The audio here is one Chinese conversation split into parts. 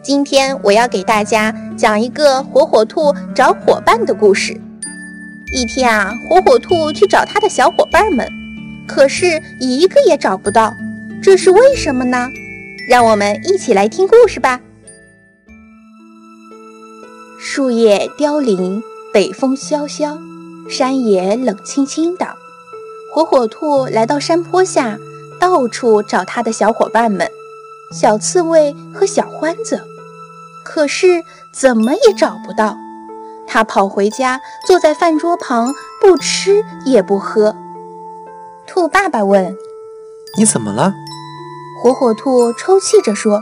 今天我要给大家讲一个火火兔找伙伴的故事。一天啊，火火兔去找他的小伙伴们，可是一个也找不到，这是为什么呢？让我们一起来听故事吧。树叶凋零，北风萧萧，山野冷清清的。火火兔来到山坡下，到处找他的小伙伴们，小刺猬和小獾子，可是怎么也找不到。他跑回家，坐在饭桌旁，不吃也不喝。兔爸爸问：“你怎么了？”火火兔抽泣着说：“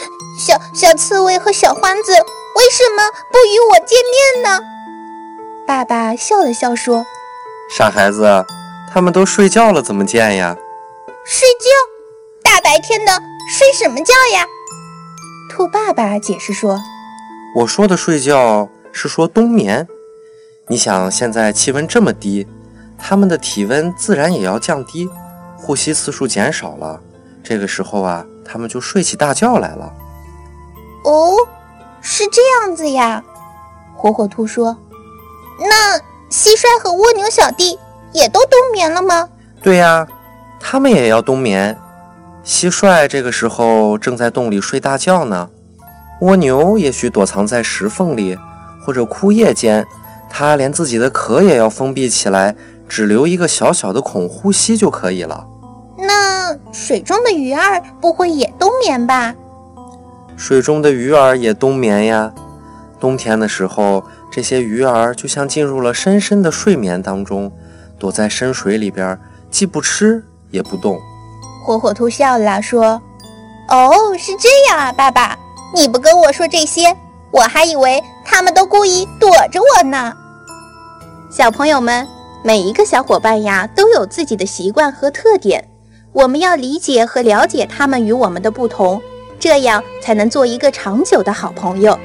小小刺猬和小獾子为什么不与我见面呢？”爸爸笑了笑说：“傻孩子，他们都睡觉了，怎么见呀？”“睡觉？大白天的睡什么觉呀？”兔爸爸解释说：“我说的睡觉。”是说冬眠，你想现在气温这么低，它们的体温自然也要降低，呼吸次数减少了，这个时候啊，它们就睡起大觉来了。哦，是这样子呀。火火兔说：“那蟋蟀和蜗牛小弟也都冬眠了吗？”对呀，它们也要冬眠。蟋蟀这个时候正在洞里睡大觉呢，蜗牛也许躲藏在石缝里。或者枯叶间，它连自己的壳也要封闭起来，只留一个小小的孔呼吸就可以了。那水中的鱼儿不会也冬眠吧？水中的鱼儿也冬眠呀。冬天的时候，这些鱼儿就像进入了深深的睡眠当中，躲在深水里边，既不吃也不动。火火兔笑了，说：“哦，是这样啊，爸爸，你不跟我说这些。”我还以为他们都故意躲着我呢。小朋友们，每一个小伙伴呀都有自己的习惯和特点，我们要理解和了解他们与我们的不同，这样才能做一个长久的好朋友。